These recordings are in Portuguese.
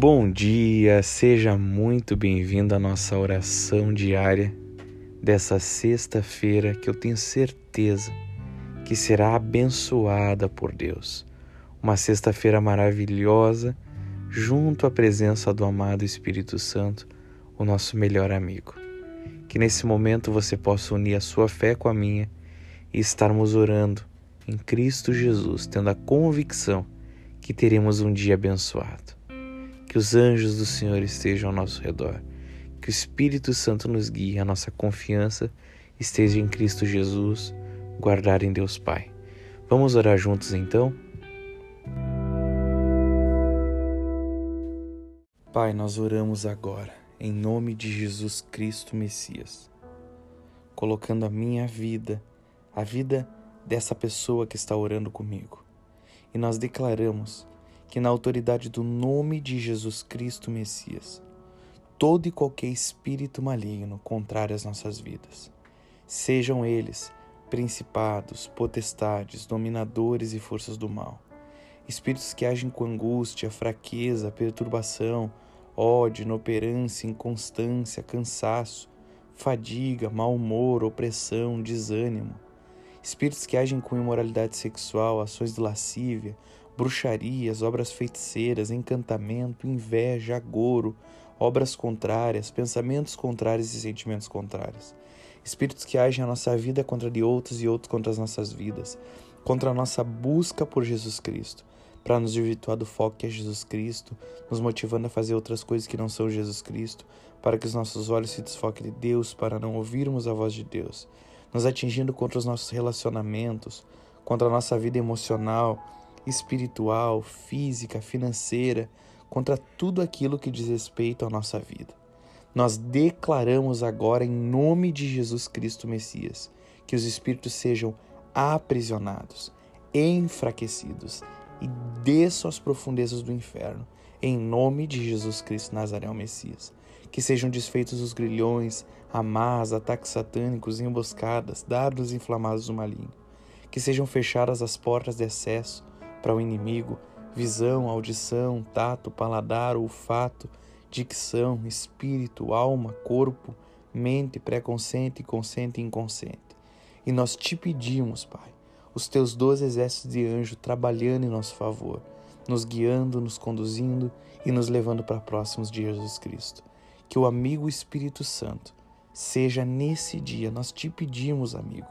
Bom dia, seja muito bem-vindo à nossa oração diária dessa sexta-feira que eu tenho certeza que será abençoada por Deus. Uma sexta-feira maravilhosa, junto à presença do amado Espírito Santo, o nosso melhor amigo. Que nesse momento você possa unir a sua fé com a minha e estarmos orando em Cristo Jesus, tendo a convicção que teremos um dia abençoado. Que os anjos do Senhor estejam ao nosso redor, que o Espírito Santo nos guie, a nossa confiança esteja em Cristo Jesus, guardar em Deus Pai. Vamos orar juntos então? Pai, nós oramos agora, em nome de Jesus Cristo Messias, colocando a minha vida, a vida dessa pessoa que está orando comigo. E nós declaramos que, na autoridade do nome de Jesus Cristo Messias, todo e qualquer espírito maligno contrário às nossas vidas, sejam eles principados, potestades, dominadores e forças do mal, espíritos que agem com angústia, fraqueza, perturbação, ódio, inoperância, inconstância, cansaço, fadiga, mau humor, opressão, desânimo espíritos que agem com imoralidade sexual, ações de lascívia, bruxarias, obras feiticeiras, encantamento, inveja, agouro, obras contrárias, pensamentos contrários e sentimentos contrários. Espíritos que agem a nossa vida contra de outros e outros contra as nossas vidas, contra a nossa busca por Jesus Cristo, para nos desvirtuar do foco que é Jesus Cristo, nos motivando a fazer outras coisas que não são Jesus Cristo, para que os nossos olhos se desfoquem de Deus, para não ouvirmos a voz de Deus nos atingindo contra os nossos relacionamentos, contra a nossa vida emocional, espiritual, física, financeira, contra tudo aquilo que diz respeito à nossa vida. Nós declaramos agora, em nome de Jesus Cristo Messias, que os espíritos sejam aprisionados, enfraquecidos e desçam às profundezas do inferno, em nome de Jesus Cristo Nazaré, o Messias que sejam desfeitos os grilhões, amarras, ataques satânicos, emboscadas, dardos inflamados do maligno, que sejam fechadas as portas de acesso para o inimigo, visão, audição, tato, paladar, olfato, dicção, espírito, alma, corpo, mente, pré-consciente, consciente e inconsciente. E nós te pedimos, Pai, os teus doze exércitos de anjo trabalhando em nosso favor, nos guiando, nos conduzindo e nos levando para próximos de Jesus Cristo que o amigo Espírito Santo seja nesse dia. Nós te pedimos, amigo,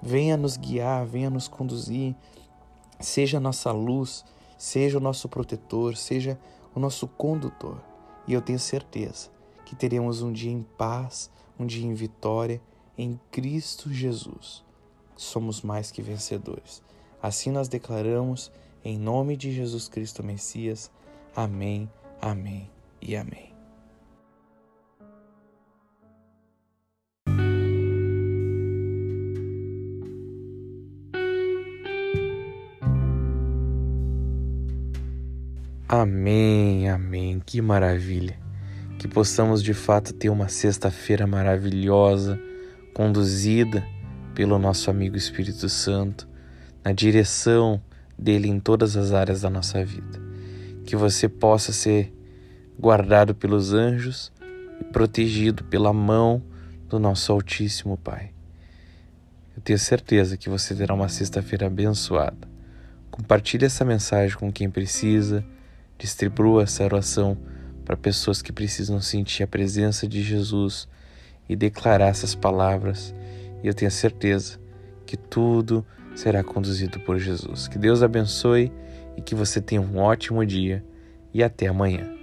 venha nos guiar, venha nos conduzir, seja a nossa luz, seja o nosso protetor, seja o nosso condutor. E eu tenho certeza que teremos um dia em paz, um dia em vitória em Cristo Jesus. Somos mais que vencedores. Assim nós declaramos, em nome de Jesus Cristo Messias. Amém, amém e amém. Amém, amém. Que maravilha. Que possamos de fato ter uma sexta-feira maravilhosa, conduzida pelo nosso amigo Espírito Santo, na direção dele em todas as áreas da nossa vida. Que você possa ser guardado pelos anjos e protegido pela mão do nosso Altíssimo Pai. Eu tenho certeza que você terá uma sexta-feira abençoada. Compartilhe essa mensagem com quem precisa Distribua essa oração para pessoas que precisam sentir a presença de Jesus e declarar essas palavras. E eu tenho certeza que tudo será conduzido por Jesus. Que Deus abençoe e que você tenha um ótimo dia e até amanhã.